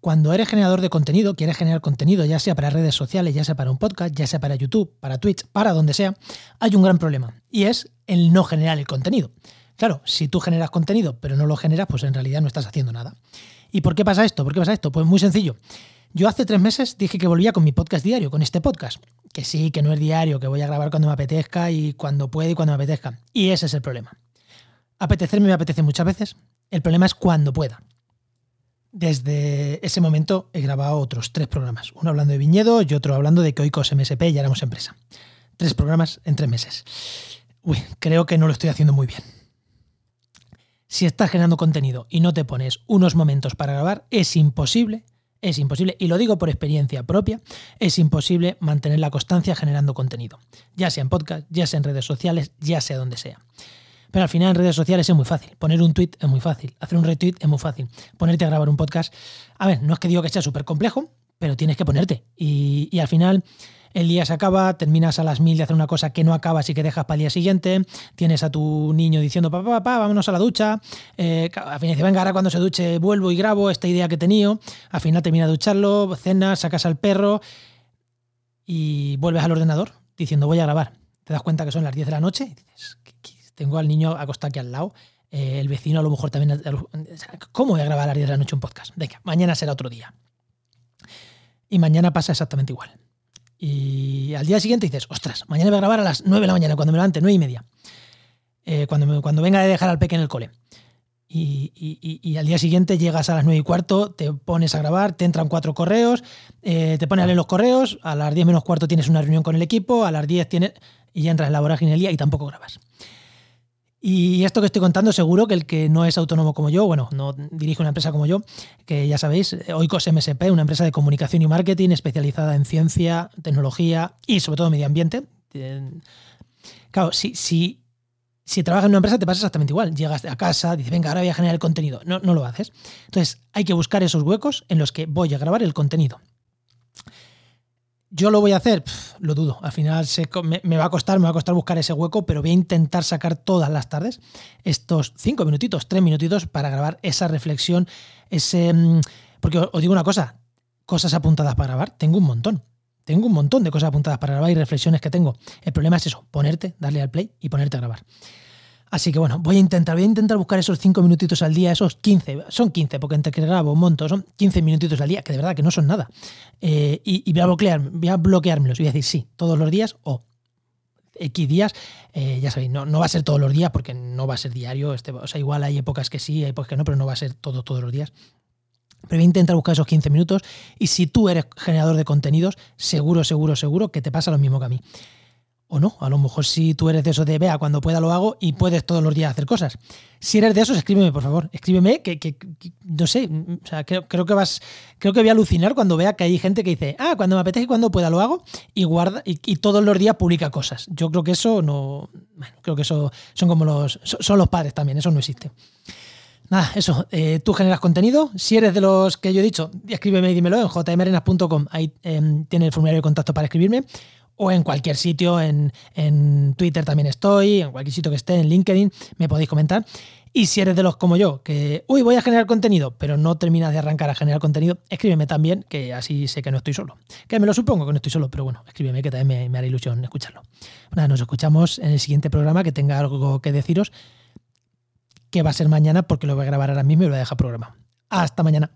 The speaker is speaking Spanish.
cuando eres generador de contenido, quieres generar contenido, ya sea para redes sociales, ya sea para un podcast, ya sea para YouTube, para Twitch, para donde sea, hay un gran problema y es el no generar el contenido. Claro, si tú generas contenido pero no lo generas, pues en realidad no estás haciendo nada. ¿Y por qué pasa esto? ¿Por qué pasa esto? Pues muy sencillo. Yo hace tres meses dije que volvía con mi podcast diario, con este podcast. Que sí, que no es diario, que voy a grabar cuando me apetezca y cuando puede y cuando me apetezca. Y ese es el problema. Apetecerme me apetece muchas veces. El problema es cuando pueda. Desde ese momento he grabado otros tres programas. Uno hablando de viñedo y otro hablando de que Oikos MSP ya éramos empresa. Tres programas en tres meses. Uy, creo que no lo estoy haciendo muy bien. Si estás generando contenido y no te pones unos momentos para grabar, es imposible es imposible, y lo digo por experiencia propia, es imposible mantener la constancia generando contenido, ya sea en podcast, ya sea en redes sociales, ya sea donde sea. Pero al final en redes sociales es muy fácil. Poner un tweet es muy fácil. Hacer un retweet es muy fácil. Ponerte a grabar un podcast. A ver, no es que digo que sea súper complejo, pero tienes que ponerte. Y, al final el día se acaba, terminas a las mil de hacer una cosa que no acabas y que dejas para el día siguiente, tienes a tu niño diciendo, papá, papá, vámonos a la ducha, eh, al final dice, venga, ahora cuando se duche vuelvo y grabo esta idea que he tenido, al final termina de ducharlo, cenas, sacas al perro y vuelves al ordenador diciendo, voy a grabar. Te das cuenta que son las 10 de la noche y dices, tengo al niño acostado aquí al lado, eh, el vecino a lo mejor también... ¿Cómo voy a grabar a las 10 de la noche un podcast? Venga, mañana será otro día. Y mañana pasa exactamente igual. Y al día siguiente dices, ostras, mañana voy a grabar a las 9 de la mañana, cuando me levante, 9 y media. Eh, cuando, cuando venga a dejar al peque en el cole. Y, al día siguiente llegas a las 9 y cuarto, te pones a grabar, te entran cuatro correos, eh, te pones a leer los correos, a las 10 menos cuarto tienes una reunión con el equipo, a las 10 tienes, y ya entras en la vorágine del día y tampoco grabas. Y esto que estoy contando, seguro que el que no es autónomo como yo, bueno, no dirige una empresa como yo, que ya sabéis, Oikos MSP, una empresa de comunicación y marketing especializada en ciencia, tecnología y sobre todo medio ambiente. Claro, si, si, si trabajas en una empresa te pasa exactamente igual. Llegas a casa, dices, venga, ahora voy a generar el contenido. No, no lo haces. Entonces, hay que buscar esos huecos en los que voy a grabar el contenido. ¿Yo lo voy a hacer? lo dudo. Al final me, va a costar, me va a costar buscar ese hueco, pero voy a intentar sacar todas las tardes estos cinco minutitos, tres minutitos para grabar esa reflexión, ese. Mm, porque os digo una cosa, cosas apuntadas para grabar, tengo un montón. Tengo un montón de cosas apuntadas para grabar y reflexiones que tengo. El problema es eso, ponerte, darle al play y ponerte a grabar. Así que bueno, voy a intentar, voy a intentar buscar esos 5 minutitos al día, esos 15, son 15, porque entre que grabo un montón, son 15 minutitos al día, que de verdad que no son nada. Eh, y, voy a bloquear, voy a bloqueármelos, voy a decir sí, todos los días o X días, eh, ya sabéis, no, no, va a ser todos los días porque no va a ser diario, este, o sea, igual hay épocas que sí, hay épocas que no, pero no va a ser todo todos los días. Pero voy a intentar buscar esos 15 minutos y si tú eres generador de contenidos, seguro, seguro, seguro que te pasa lo mismo que a mí. O no, a lo mejor si tú eres de eso de vea, cuando pueda lo hago y puedes todos los días hacer cosas. Si eres de esos, escríbeme, por favor. Escríbeme, que, no sé, o sea, creo, que vas, creo que voy a alucinar cuando vea que hay gente que dice, ah, cuando me apetece y cuando pueda lo hago, y guarda, y, todos los días publica cosas. Yo creo que eso no. Bueno, creo que eso son como los. Son los padres también, eso no existe. Nada, eso, eh, tú generas contenido. Si eres de los que yo he dicho, escríbeme y dímelo en jmrenas.com. Ahí eh, tiene el formulario de contacto para escribirme o en cualquier sitio, en, Twitter también estoy, en cualquier sitio que esté, en LinkedIn, me podéis comentar. Y si eres de los como yo, que, uy, voy a generar contenido, pero no terminas de arrancar a generar contenido, escríbeme también, que así sé que no estoy solo. Que me lo supongo que no estoy solo, pero bueno, escríbeme, que también me, hará ilusión escucharlo. Nada, nos escuchamos en el siguiente programa, que tenga algo que deciros, que va a ser mañana, porque lo voy a grabar ahora mismo y lo voy a dejar programado. Hasta mañana.